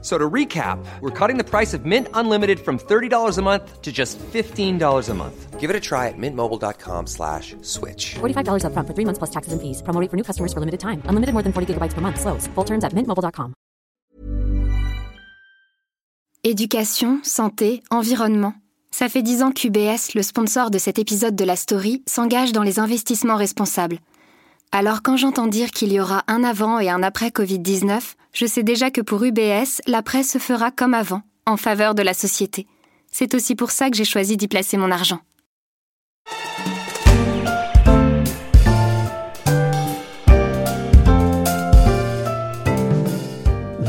So to recap, we're cutting the price of Mint Unlimited from $30 a month to just $15 a month. Give it a try at mintmobile.com slash switch. $45 upfront for three months plus taxes and fees. Promo rate for new customers for limited time. Unlimited more than 40 gigabytes per month. Slows. Full terms at mintmobile.com. Éducation, santé, environnement. Ça fait dix ans qu'UBS, le sponsor de cet épisode de la story, s'engage dans les investissements responsables. Alors quand j'entends dire qu'il y aura un avant et un après Covid-19, je sais déjà que pour UBS, l'après se fera comme avant, en faveur de la société. C'est aussi pour ça que j'ai choisi d'y placer mon argent.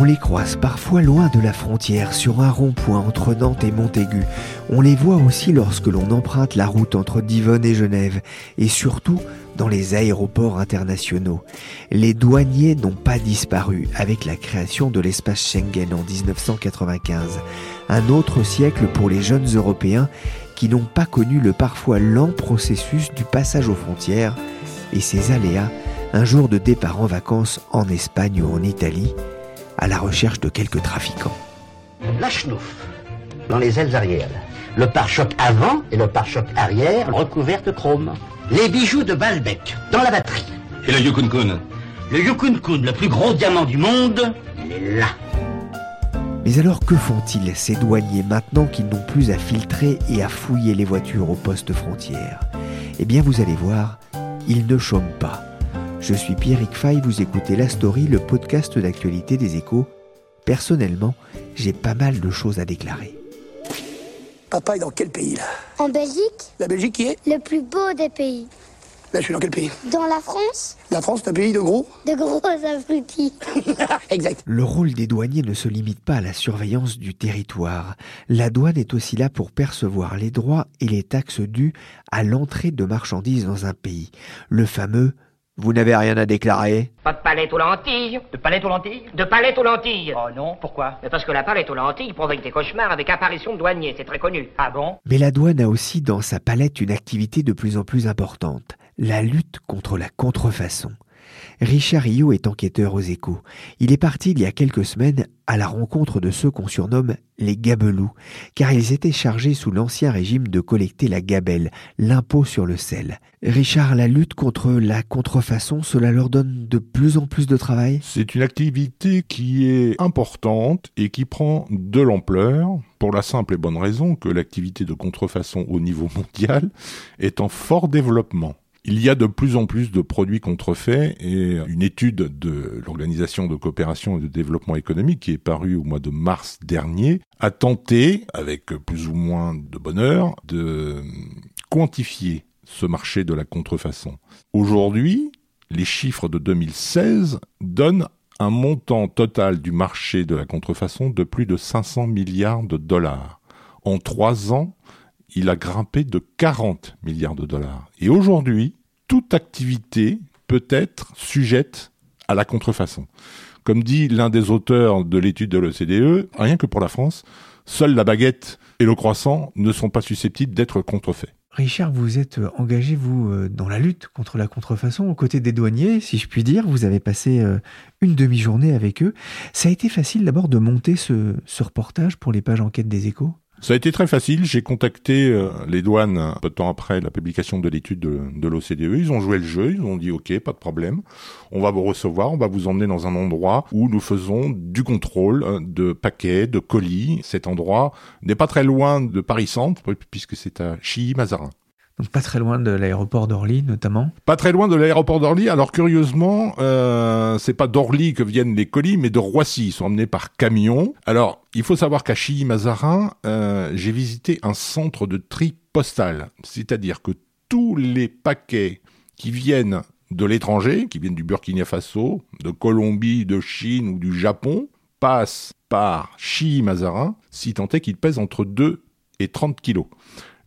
On les croise parfois loin de la frontière, sur un rond-point entre Nantes et Montaigu. On les voit aussi lorsque l'on emprunte la route entre Divonne et Genève, et surtout dans les aéroports internationaux. Les douaniers n'ont pas disparu avec la création de l'espace Schengen en 1995. Un autre siècle pour les jeunes Européens qui n'ont pas connu le parfois lent processus du passage aux frontières et ses aléas un jour de départ en vacances en Espagne ou en Italie à la recherche de quelques trafiquants. La dans les ailes arrière. Le pare-choc avant et le pare-choc arrière recouvert de chrome. Les bijoux de Balbec, dans la batterie. Et le Yukon Kun Le Yukon Kun, le plus gros diamant du monde, il est là. Mais alors que font-ils ces douaniers maintenant qu'ils n'ont plus à filtrer et à fouiller les voitures au poste frontière? Eh bien vous allez voir, ils ne chôment pas. Je suis Pierrick Fay, vous écoutez La Story, le podcast d'actualité des échos. Personnellement, j'ai pas mal de choses à déclarer. Papa est dans quel pays là? En Belgique La Belgique qui est? Le plus beau des pays. Là je suis dans quel pays? Dans la France La France c'est un pays de gros? De gros abrutis. Exact. Le rôle des douaniers ne se limite pas à la surveillance du territoire. La douane est aussi là pour percevoir les droits et les taxes dues à l'entrée de marchandises dans un pays. Le fameux vous n'avez rien à déclarer Pas de palette aux lentilles. De palette aux lentilles? De palette aux lentilles. Oh non, pourquoi? Mais parce que la palette aux lentilles provoque des cauchemars avec apparition de douaniers, c'est très connu. Ah bon? Mais la douane a aussi dans sa palette une activité de plus en plus importante, la lutte contre la contrefaçon. Richard Rio est enquêteur aux échos. Il est parti il y a quelques semaines à la rencontre de ceux qu'on surnomme les gabelous, car ils étaient chargés sous l'ancien régime de collecter la gabelle, l'impôt sur le sel. Richard, la lutte contre la contrefaçon, cela leur donne de plus en plus de travail? C'est une activité qui est importante et qui prend de l'ampleur pour la simple et bonne raison que l'activité de contrefaçon au niveau mondial est en fort développement. Il y a de plus en plus de produits contrefaits et une étude de l'Organisation de coopération et de développement économique qui est parue au mois de mars dernier a tenté, avec plus ou moins de bonheur, de quantifier ce marché de la contrefaçon. Aujourd'hui, les chiffres de 2016 donnent un montant total du marché de la contrefaçon de plus de 500 milliards de dollars. En trois ans, il a grimpé de 40 milliards de dollars. Et aujourd'hui, toute activité peut être sujette à la contrefaçon. Comme dit l'un des auteurs de l'étude de l'OCDE, rien que pour la France, seule la baguette et le croissant ne sont pas susceptibles d'être contrefaits. Richard, vous êtes engagé, vous, dans la lutte contre la contrefaçon aux côtés des douaniers, si je puis dire. Vous avez passé une demi-journée avec eux. Ça a été facile d'abord de monter ce, ce reportage pour les pages enquête des échos? Ça a été très facile. J'ai contacté euh, les douanes un peu de temps après la publication de l'étude de, de l'OCDE. Ils ont joué le jeu. Ils ont dit OK, pas de problème. On va vous recevoir. On va vous emmener dans un endroit où nous faisons du contrôle euh, de paquets, de colis. Cet endroit n'est pas très loin de Paris Centre puisque c'est à Chilly-Mazarin. Pas très loin de l'aéroport d'Orly notamment. Pas très loin de l'aéroport d'Orly. Alors curieusement, euh, c'est pas d'Orly que viennent les colis, mais de Roissy. Ils sont emmenés par camion. Alors il faut savoir qu'à Chilly-Mazarin, euh, j'ai visité un centre de tri postal, c'est-à-dire que tous les paquets qui viennent de l'étranger, qui viennent du Burkina Faso, de Colombie, de Chine ou du Japon, passent par Chilly-Mazarin, si tant est qu'ils pèsent entre 2 et 30 kilos.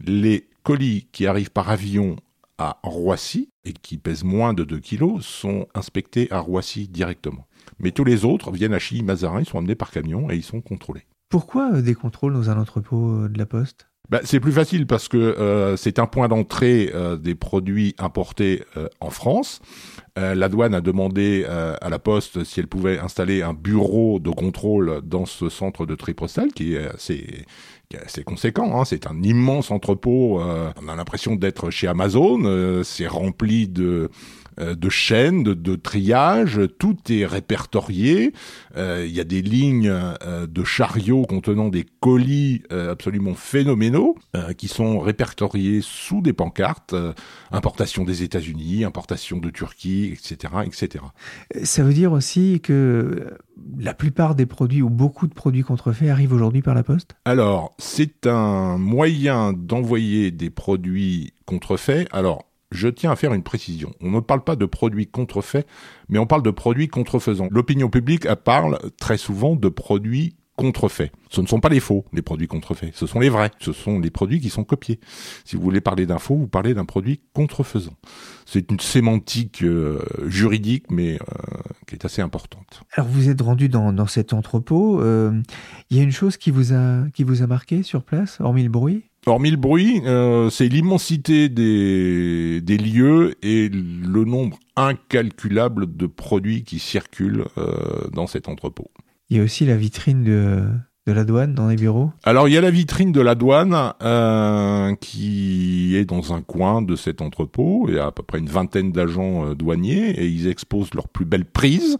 Les colis qui arrivent par avion à Roissy et qui pèsent moins de 2 kilos sont inspectés à Roissy directement. Mais tous les autres viennent à Chilly-Mazarin, ils sont amenés par camion et ils sont contrôlés. Pourquoi euh, des contrôles dans un entrepôt euh, de la Poste? Bah, c'est plus facile parce que euh, c'est un point d'entrée euh, des produits importés euh, en France. La douane a demandé à la Poste si elle pouvait installer un bureau de contrôle dans ce centre de tri postal qui est assez, qui est assez conséquent. Hein. C'est un immense entrepôt. euh, on a l'impression d'être chez Amazon. euh, c'est rempli de de chaînes, de, de triage, tout est répertorié. Euh, Il y a des lignes euh, de chariots contenant des colis euh, absolument phénoménaux euh, qui sont répertoriés sous des pancartes euh, importation des États-Unis, importation de Turquie, etc., etc. Ça veut dire aussi que euh, la plupart des produits ou beaucoup de produits contrefaits arrivent aujourd'hui par la Poste? Alors, c'est un moyen d'envoyer des produits contrefaits. Alors, je tiens à faire une précision. On ne parle pas de produits contrefaits, mais on parle de produits contrefaisants. L'opinion publique parle très souvent de produits contrefaits. Ce ne sont pas les faux, les produits contrefaits. Ce sont les vrais. Ce sont les produits qui sont copiés. Si vous voulez parler d'un faux, vous parlez d'un produit contrefaisant. C'est une sémantique euh, juridique, mais euh, qui est assez importante. Alors vous êtes rendu dans, dans cet entrepôt. euh, Il y a une chose qui vous a, qui vous a marqué sur place, hormis le bruit? Hormis le bruit, euh, c'est l'immensité des, des lieux et le nombre incalculable de produits qui circulent euh, dans cet entrepôt. Il y a aussi la vitrine de, de la douane dans les bureaux. Alors il y a la vitrine de la douane euh, qui est dans un coin de cet entrepôt. Il y a à peu près une vingtaine d'agents douaniers et ils exposent leurs plus belles prises.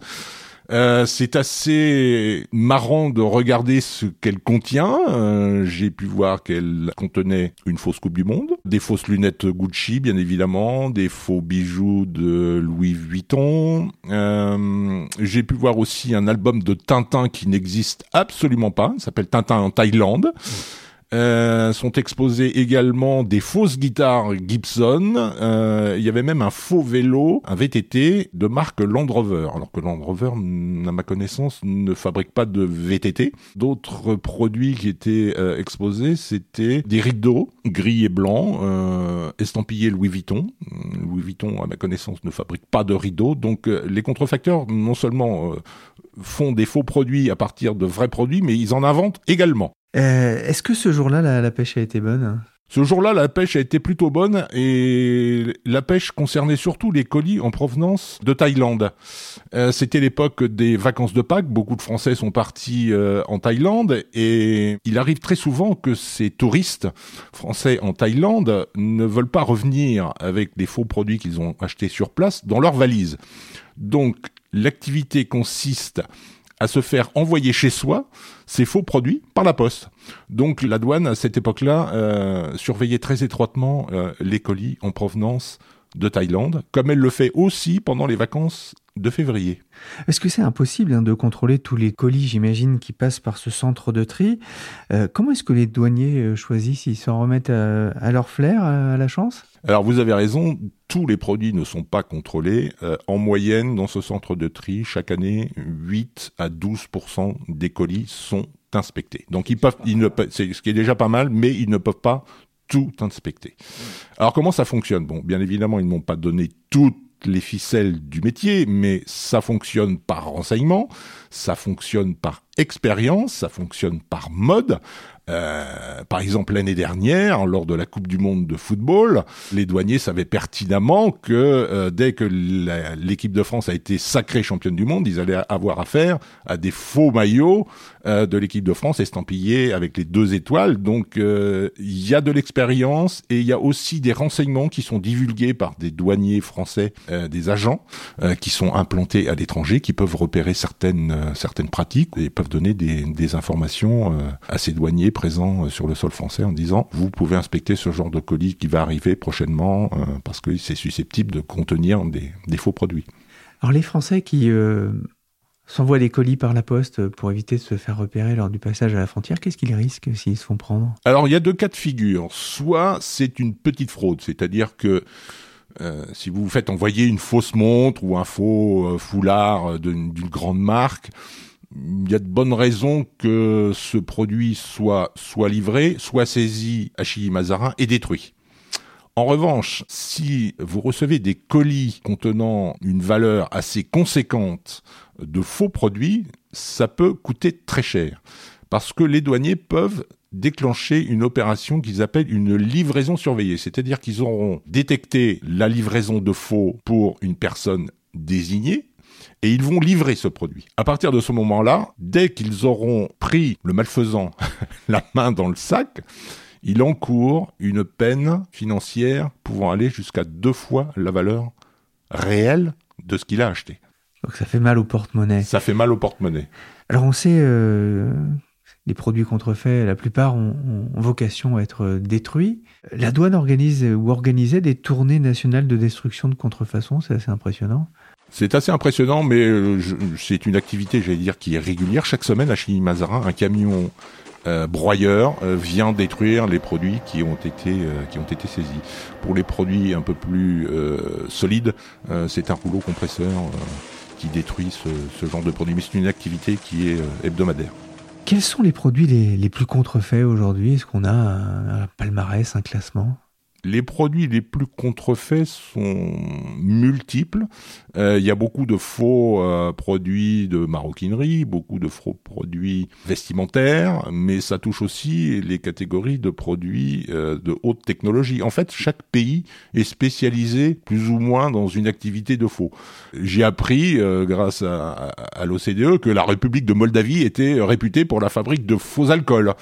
Euh, c'est assez marrant de regarder ce qu'elle contient. Euh, J'ai pu voir qu'elle contenait une fausse Coupe du Monde, des fausses lunettes Gucci, bien évidemment, des faux bijoux de Louis Vuitton. Euh, J'ai pu voir aussi un album de Tintin qui n'existe absolument pas. S'appelle Tintin en Thaïlande. Euh, sont exposées également des fausses guitares Gibson. Euh, il y avait même un faux vélo, un VTT de marque Land Rover, alors que Land Rover, à ma connaissance, ne fabrique pas de VTT. D'autres produits qui étaient euh, exposés, c'était des rideaux gris et blancs, estampillés Louis Vuitton. Louis Vuitton, à ma connaissance, ne fabrique pas de rideaux. Donc les contrefacteurs, non seulement font des faux produits à partir de vrais produits, mais ils en inventent également. Euh, Est-ce que ce jour-là, la, pêche a été bonne? Ce jour-là, la pêche a été plutôt bonne et la pêche concernait surtout les colis en provenance de Thaïlande. Euh, C'était l'époque des vacances de Pâques. Beaucoup de Français sont partis euh, en Thaïlande et il arrive très souvent que ces touristes français en Thaïlande ne veulent pas revenir avec des faux produits qu'ils ont achetés sur place dans leur valise. Donc, l'activité consiste à se faire envoyer chez soi ces faux produits par la poste. Donc la douane, à cette époque-là, euh, surveillait très étroitement euh, les colis en provenance de Thaïlande, comme elle le fait aussi pendant les vacances de février. Est-ce que c'est impossible hein, de contrôler tous les colis, j'imagine, qui passent par ce centre de tri? Euh, Comment est-ce que les douaniers euh, choisissent? S'ils s'en remettent à, à leur flair, à, la chance? Alors vous avez raison, tous les produits ne sont pas contrôlés. Euh, en moyenne, dans ce centre de tri, chaque année, 8 à 12% des colis sont inspectés. Donc ils peuvent, ils ne, c'est ce qui est déjà pas mal, mais ils ne peuvent pas tout inspecter. Alors comment ça fonctionne? Bon, bien évidemment, ils n'ont pas donné toutes les ficelles du métier, mais ça fonctionne par renseignement, ça fonctionne par expérience, ça fonctionne par mode. Euh, par exemple, l'année dernière, lors de la Coupe du Monde de football, les douaniers savaient pertinemment que euh, dès que l'équipe de France a été sacrée championne du monde, ils allaient avoir affaire à des faux maillots euh, de l'équipe de France estampillés avec les deux étoiles. Donc, euh, il y a de l'expérience et il y a aussi des renseignements qui sont divulgués par des douaniers français, des agents qui sont implantés à l'étranger, qui peuvent repérer certaines certaines pratiques donner des, des informations à ces douaniers présents euh, sur le sol français en disant vous pouvez inspecter ce genre de colis qui va arriver prochainement euh, parce que c'est susceptible de contenir des, des faux produits. Alors les Français qui euh, s'envoient des colis par la poste pour éviter de se faire repérer lors du passage à la frontière, qu'est-ce qu'ils risquent s'ils se font prendre? Alors il y a deux cas de figure. Soit c'est une petite fraude, c'est-à-dire que euh, si vous vous faites envoyer une fausse montre ou un faux euh, foulard d'une grande marque, il y a de bonnes raisons que ce produit soit soit livré, soit saisi à Chilly-Mazarin et détruit. En revanche, si vous recevez des colis contenant une valeur assez conséquente de faux produits, ça peut coûter très cher. Parce que les douaniers peuvent déclencher une opération qu'ils appellent une livraison surveillée. C'est-à-dire qu'ils auront détecté la livraison de faux pour une personne désignée, et ils vont livrer ce produit. À partir de ce moment-là, dès qu'ils auront pris le malfaisant la main dans le sac, il encourt une peine financière pouvant aller jusqu'à deux fois la valeur réelle de ce qu'il a acheté. Donc ça fait mal au porte-monnaie. Ça fait mal au porte-monnaie. Alors on sait, euh, les produits contrefaits, la plupart ont, ont, vocation à être détruits. La douane organise ou organisait des tournées nationales de destruction de contrefaçon, c'est assez impressionnant. C'est assez impressionnant, mais euh, c'est une activité, j'allais dire, qui est régulière. Chaque semaine, à Chigny-Mazarin, un camion euh, broyeur euh, vient détruire les produits qui ont été euh, qui ont été saisis. Pour les produits un peu plus euh, solides, euh, c'est un rouleau compresseur qui détruit ce, ce, genre de produits. Mais c'est une activité qui est hebdomadaire. Quels sont les produits les, les plus contrefaits aujourd'hui? Est-ce qu'on a un, un palmarès, un classement? Les produits les plus contrefaits sont multiples. Euh, il y a beaucoup de faux euh, produits de maroquinerie, beaucoup de faux produits vestimentaires, mais ça touche aussi les catégories de produits euh, de haute technologie. En fait, chaque pays est spécialisé plus ou moins dans une activité de faux. J'ai appris, grâce à, à, à l'OCDE, que la République de Moldavie était réputée pour la fabrique de faux alcools.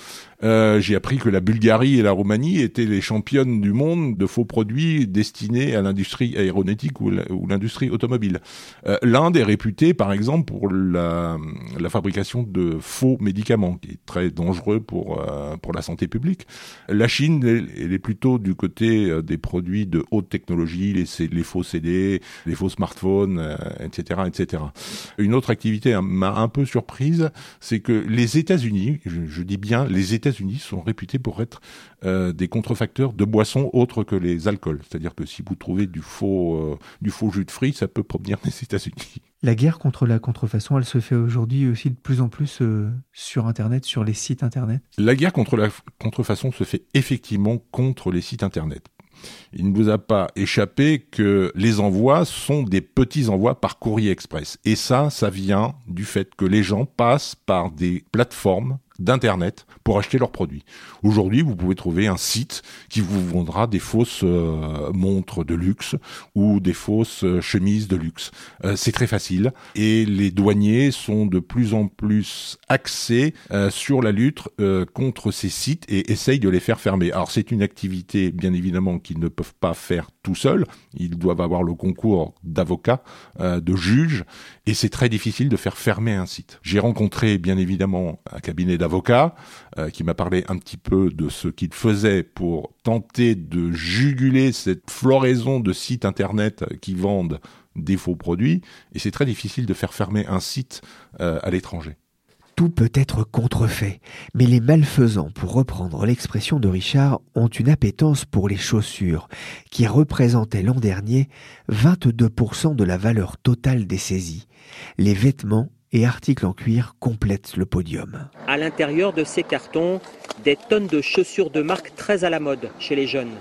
Euh, j'ai appris que la Bulgarie et la Roumanie étaient les championnes du monde de faux produits destinés à l'industrie aéronautique ou l'industrie automobile. Euh, L'Inde est réputée, par exemple, pour la, fabrication de faux médicaments, qui est très dangereux pour euh, pour la santé publique. La Chine, elle, est plutôt du côté euh, des produits de haute technologie, les, faux CD, les faux smartphones, etc., etc. Une autre activité m'a un peu surprise, c'est que les États-Unis, je dis bien les États États-Unis sont réputés pour être euh, des contrefacteurs de boissons autres que les alcools. C'est-à-dire que si vous trouvez du faux, euh, du faux jus de fruits, ça peut provenir des États-Unis. La guerre contre la contrefaçon, elle se fait aujourd'hui aussi de plus en plus euh, sur Internet, sur les sites Internet La guerre contre la contrefaçon se fait effectivement contre les sites Internet. Il ne vous a pas échappé que les envois sont des petits envois par courrier express. Et ça, ça vient du fait que les gens passent par des plateformes d'Internet pour acheter leurs produits. Aujourd'hui, vous pouvez trouver un site qui vous vendra des fausses euh, montres de luxe ou des fausses euh, chemises de luxe. Euh, c'est très facile et les douaniers sont de plus en plus axés sur la lutte contre ces sites et essayent de les faire fermer. Alors c'est une activité, bien évidemment, qu'ils ne peuvent pas faire tout seuls. Ils doivent avoir le concours d'avocats, de juges et c'est très difficile de faire fermer un site. J'ai rencontré, bien évidemment, un cabinet d'avocats euh, qui m'a parlé un petit peu de ce qu'il faisait pour tenter de juguler cette floraison de sites internet qui vendent des faux produits, et c'est très difficile de faire fermer un site euh, à l'étranger. Tout peut être contrefait, mais les malfaisants, pour reprendre l'expression de Richard, ont une appétence pour les chaussures, qui représentaient l'an dernier 22% de la valeur totale des saisies. Les vêtements et articles en cuir complètent le podium. À l'intérieur de ces cartons, des tonnes de chaussures de marque très à la mode chez les jeunes.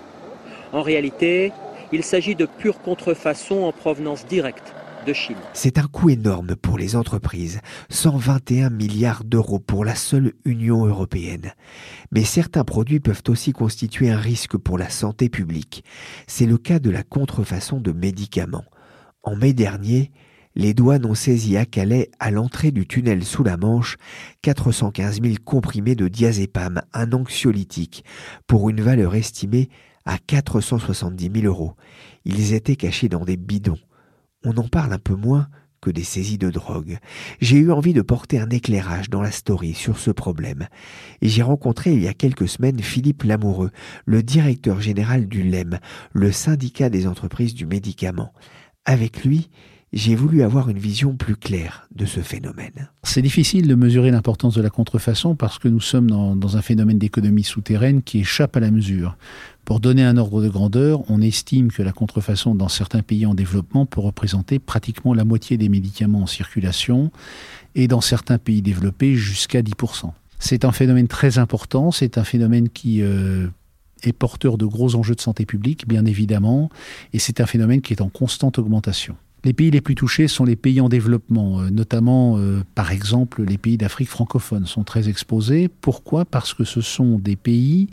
En réalité, il s'agit de pure contrefaçon en provenance directe de Chine. C'est un coût énorme pour les entreprises, 121 milliards d'euros pour la seule Union européenne. Mais certains produits peuvent aussi constituer un risque pour la santé publique. C'est le cas de la contrefaçon de médicaments. En mai dernier, les douanes ont saisi à Calais, à l'entrée du tunnel sous la Manche, 415 000 comprimés de diazépam, un anxiolytique, pour une valeur estimée à 470 000 euros. Ils étaient cachés dans des bidons. On en parle un peu moins que des saisies de drogue. J'ai eu envie de porter un éclairage dans la story sur ce problème. J'ai rencontré il y a quelques semaines Philippe Lamoureux, le directeur général du LEM, le syndicat des entreprises du médicament. Avec lui, j'ai voulu avoir une vision plus claire de ce phénomène. C'est difficile de mesurer l'importance de la contrefaçon parce que nous sommes dans, un phénomène d'économie souterraine qui échappe à la mesure. Pour donner un ordre de grandeur, on estime que la contrefaçon dans certains pays en développement peut représenter pratiquement la moitié des médicaments en circulation et dans certains pays développés jusqu'à 10%. C'est un phénomène très important, c'est un phénomène qui euh, est porteur de gros enjeux de santé publique, bien évidemment, et c'est un phénomène qui est en constante augmentation. Les pays les plus touchés sont les pays en développement, euh, notamment euh, par exemple les pays d'Afrique francophone sont très exposés. Pourquoi? Parce que ce sont des pays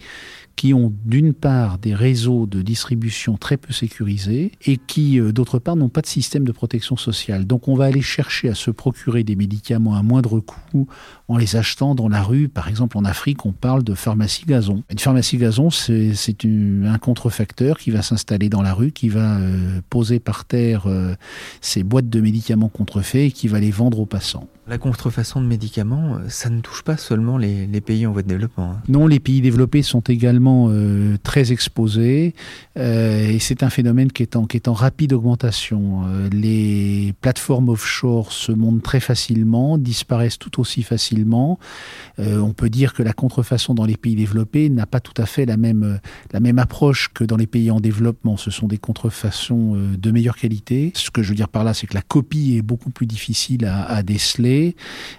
qui ont d'une part des réseaux de distribution très peu sécurisés et qui euh, d'autre part n'ont pas de système de protection sociale. Donc on va aller chercher à se procurer des médicaments à moindre coût en les achetant dans la rue. Par exemple en Afrique on parle de pharmacie gazon. Une pharmacie gazon c'est un contrefacteur qui va s'installer dans la rue, qui va euh, poser par terre euh, ses boîtes de médicaments contrefaits et qui va les vendre aux passants. La contrefaçon de médicaments, euh, ça ne touche pas seulement les, pays en voie de développement. Hein. Non, les pays développés sont également euh, très exposés euh, et c'est un phénomène qui est en, qui est en rapide augmentation. les plateformes offshore se montent très facilement, disparaissent tout aussi facilement. On peut dire que la contrefaçon dans les pays développés n'a pas tout à fait la même, la même approche que dans les pays en développement. Ce sont des contrefaçons de meilleure qualité. Ce que je veux dire par là, c'est que la copie est beaucoup plus difficile à, déceler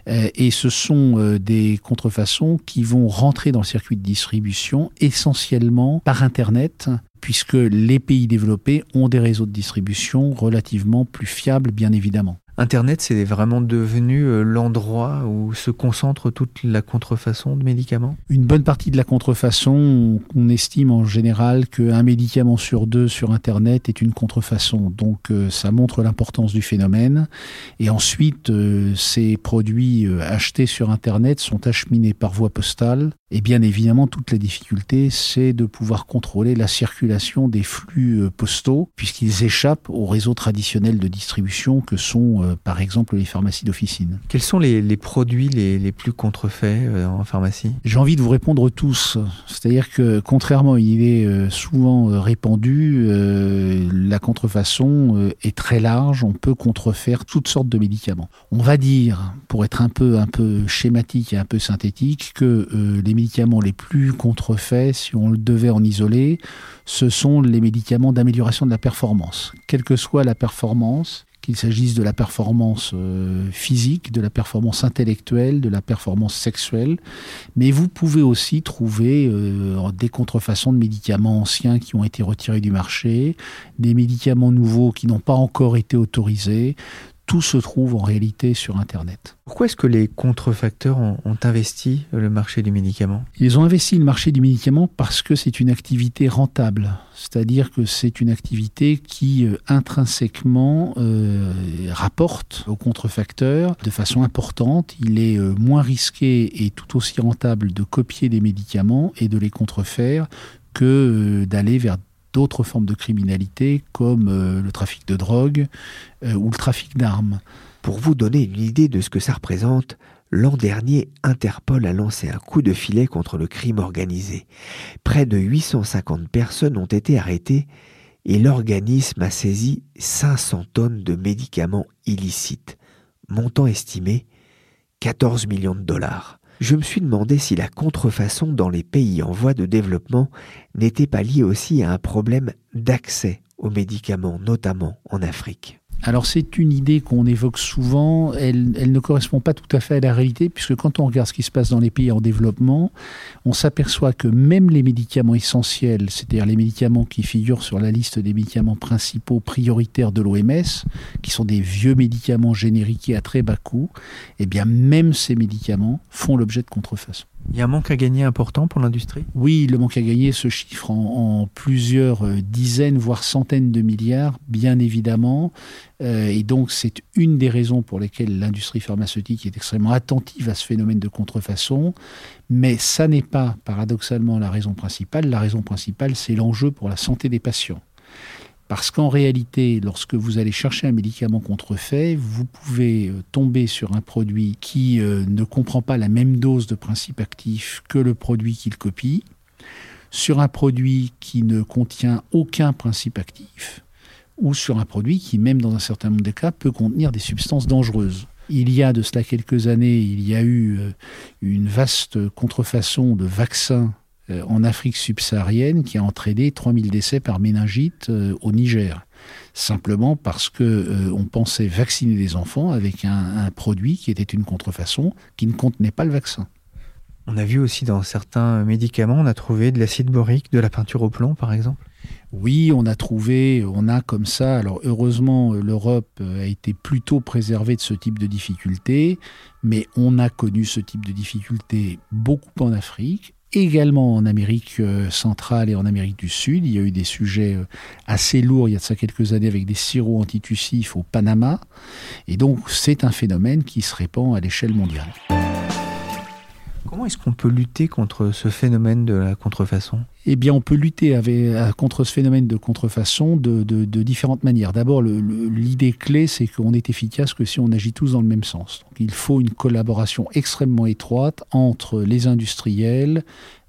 euh, et ce sont euh, des contrefaçons qui vont rentrer dans le circuit de distribution essentiellement par Internet puisque les pays développés ont des réseaux de distribution relativement plus fiables, bien évidemment. Internet, c'est vraiment devenu euh, l'endroit où se concentre toute la contrefaçon de médicaments? Une bonne partie de la contrefaçon, on estime en général qu'un médicament sur deux sur Internet est une contrefaçon. Donc euh, ça montre l'importance du phénomène. Et ensuite, euh, ces produits achetés sur Internet sont acheminés par voie postale. Et bien évidemment, toute la difficulté, c'est de pouvoir contrôler la circulation des flux postaux, puisqu'ils échappent au réseau traditionnel de distribution que sont euh, par exemple les pharmacies d'officine. Quels sont les, produits les, plus contrefaits euh, en pharmacie? J'ai envie de vous répondre tous. C'est-à-dire que contrairement, il est euh, souvent répandu, la contrefaçon est très large, on peut contrefaire toutes sortes de médicaments. On va dire, pour être un peu, un peu schématique et un peu synthétique, que les médicaments les plus contrefaits, si on le devait en isoler, ce sont les médicaments d'amélioration de la performance. Quelle que soit la performance, qu'il s'agisse de la performance euh, physique, de la performance intellectuelle, de la performance sexuelle. Mais vous pouvez aussi trouver euh, des contrefaçons de médicaments anciens qui ont été retirés du marché, des médicaments nouveaux qui n'ont pas encore été autorisés tout se trouve en réalité sur Internet. Pourquoi est-ce que les contrefacteurs ont, investi le marché du médicament? Ils ont investi le marché du médicament parce que c'est une activité rentable. C'est-à-dire que c'est une activité qui euh, intrinsèquement euh, rapporte aux contrefacteurs de façon importante. Il est euh, moins risqué et tout aussi rentable de copier des médicaments et de les contrefaire que d'aller vers d'autres formes de criminalité comme euh, le trafic de drogue euh, ou le trafic d'armes. Pour vous donner une idée de ce que ça représente, l'an dernier, Interpol a lancé un coup de filet contre le crime organisé. Près de 850 personnes ont été arrêtées et l'organisme a saisi 500 tonnes de médicaments illicites, montant estimé 14 millions de dollars je me suis demandé si la contrefaçon dans les pays en voie de développement n'était pas liée aussi à un problème d'accès aux médicaments, notamment en Afrique. Alors c'est une idée qu'on évoque souvent, elle, ne correspond pas tout à fait à la réalité, puisque quand on regarde ce qui se passe dans les pays en développement, on s'aperçoit que même les médicaments essentiels, c'est-à-dire les médicaments qui figurent sur la liste des médicaments principaux prioritaires de l'OMS, qui sont des vieux médicaments génériques à très bas coût, eh bien même ces médicaments font l'objet de contrefaçon. Il y a un manque à gagner important pour l'industrie? Oui, le manque à gagner se chiffre en, plusieurs euh, dizaines, voire centaines de milliards, bien évidemment. Euh, et donc, c'est une des raisons pour lesquelles l'industrie pharmaceutique est extrêmement attentive à ce phénomène de contrefaçon. Mais ça n'est pas, paradoxalement, la raison principale. La raison principale, c'est l'enjeu pour la santé des patients. Parce qu'en réalité, lorsque vous allez chercher un médicament contrefait, vous pouvez euh, tomber sur un produit qui euh, ne comprend pas la même dose de principe actif que le produit qu'il copie, sur un produit qui ne contient aucun principe actif, ou sur un produit qui, même dans un certain nombre de cas, peut contenir des substances dangereuses. Il y a de cela quelques années, il y a eu euh, une vaste contrefaçon de vaccins en Afrique subsaharienne qui a entraîné 3000 décès par méningite euh, au Niger. Simplement parce que euh, on pensait vacciner les enfants avec un, produit qui était une contrefaçon qui ne contenait pas le vaccin. On a vu aussi dans certains médicaments, on a trouvé de l'acide borique, de la peinture au plomb par exemple? Oui, on a trouvé, on a comme ça, alors heureusement l'Europe a été plutôt préservée de ce type de difficultés, mais on a connu ce type de difficultés beaucoup en Afrique, également en Amérique euh, centrale et en Amérique du Sud. Il y a eu des sujets euh, assez lourds il y a de ça quelques années avec des sirops antitussifs au Panama. Et donc c'est un phénomène qui se répand à l'échelle mondiale. Comment est-ce qu'on peut lutter contre ce phénomène de la contrefaçon? Eh bien, on peut lutter euh, contre ce phénomène de contrefaçon de, différentes manières. D'abord, l'idée clé, c'est qu'on est efficace que si on agit tous dans le même sens. il faut une collaboration extrêmement étroite entre les industriels,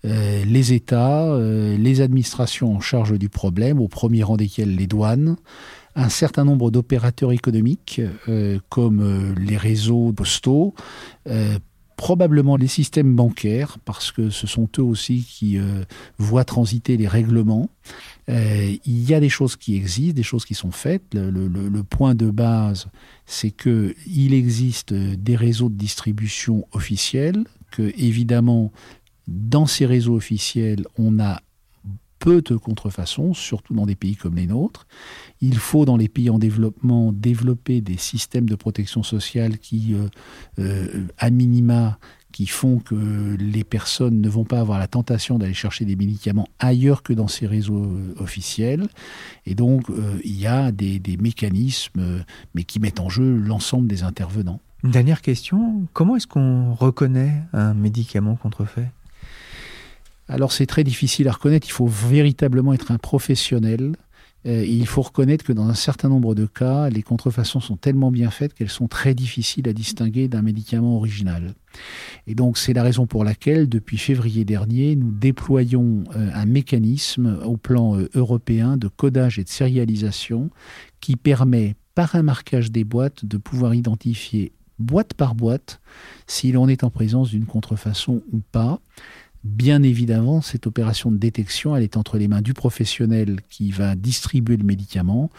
euh, les États, euh, les administrations en charge du problème, au premier rang desquels les douanes, un certain nombre d'opérateurs économiques comme les réseaux postaux, probablement les systèmes bancaires, parce que ce sont eux aussi qui euh, voient transiter les règlements. Euh, il y a des choses qui existent, des choses qui sont faites. Le, point de base, c'est qu'il existe des réseaux de distribution officiels, que évidemment, dans ces réseaux officiels, on a peu de contrefaçons, surtout dans des pays comme les nôtres. Il faut, dans les pays en développement, développer des systèmes de protection sociale qui, euh, euh, à minima, qui font que les personnes ne vont pas avoir la tentation d'aller chercher des médicaments ailleurs que dans ces réseaux euh, officiels. Et donc, il y a des, des mécanismes, mais qui mettent en jeu l'ensemble des intervenants. Une dernière question, comment est-ce qu'on reconnaît un médicament contrefait? Alors c'est très difficile à reconnaître, il faut véritablement être un professionnel. Euh, il faut reconnaître que dans un certain nombre de cas, les contrefaçons sont tellement bien faites qu'elles sont très difficiles à distinguer d'un médicament original. Et donc c'est la raison pour laquelle, depuis février dernier, nous déployons euh, un mécanisme au plan euh, européen de codage et de sérialisation qui permet, par un marquage des boîtes, de pouvoir identifier boîte par boîte si l'on est en présence d'une contrefaçon ou pas. Bien évidemment, cette opération de détection, elle est entre les mains du professionnel qui va distribuer le médicament,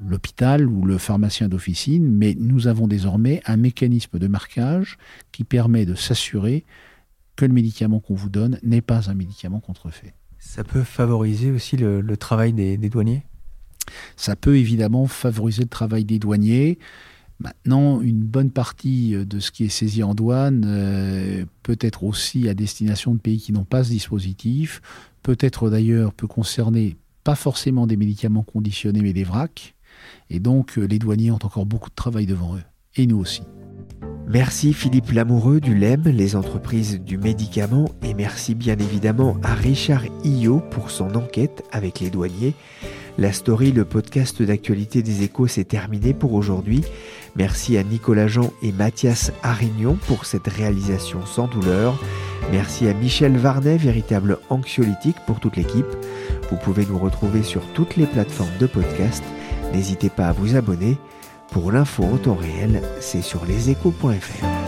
l'hôpital ou le pharmacien d'officine, mais nous avons désormais un mécanisme de marquage qui permet de s'assurer que le médicament qu'on vous donne n'est pas un médicament contrefait. Ça peut favoriser aussi le, travail des douaniers? Ça peut évidemment favoriser le travail des douaniers. Maintenant, une bonne partie euh, de ce qui est saisi en douane euh, peut être aussi à destination de pays qui n'ont pas ce dispositif, peut-être d'ailleurs peut concerner pas forcément des médicaments conditionnés mais des vracs, et donc euh, les douaniers ont encore beaucoup de travail devant eux, et nous aussi. Merci Philippe Lamoureux du LEM, les entreprises du médicament, et merci bien évidemment à Richard Io pour son enquête avec les douaniers. La story, le podcast d'actualité des échos, s'est terminé pour aujourd'hui. Merci à Nicolas Jean et Mathias Arignon pour cette réalisation sans douleur. Merci à Michel Varnet, véritable anxiolytique pour toute l'équipe. Vous pouvez nous retrouver sur toutes les plateformes de podcast. N'hésitez pas à vous abonner. Pour l'info en temps réel, c'est sur leséchos.fr.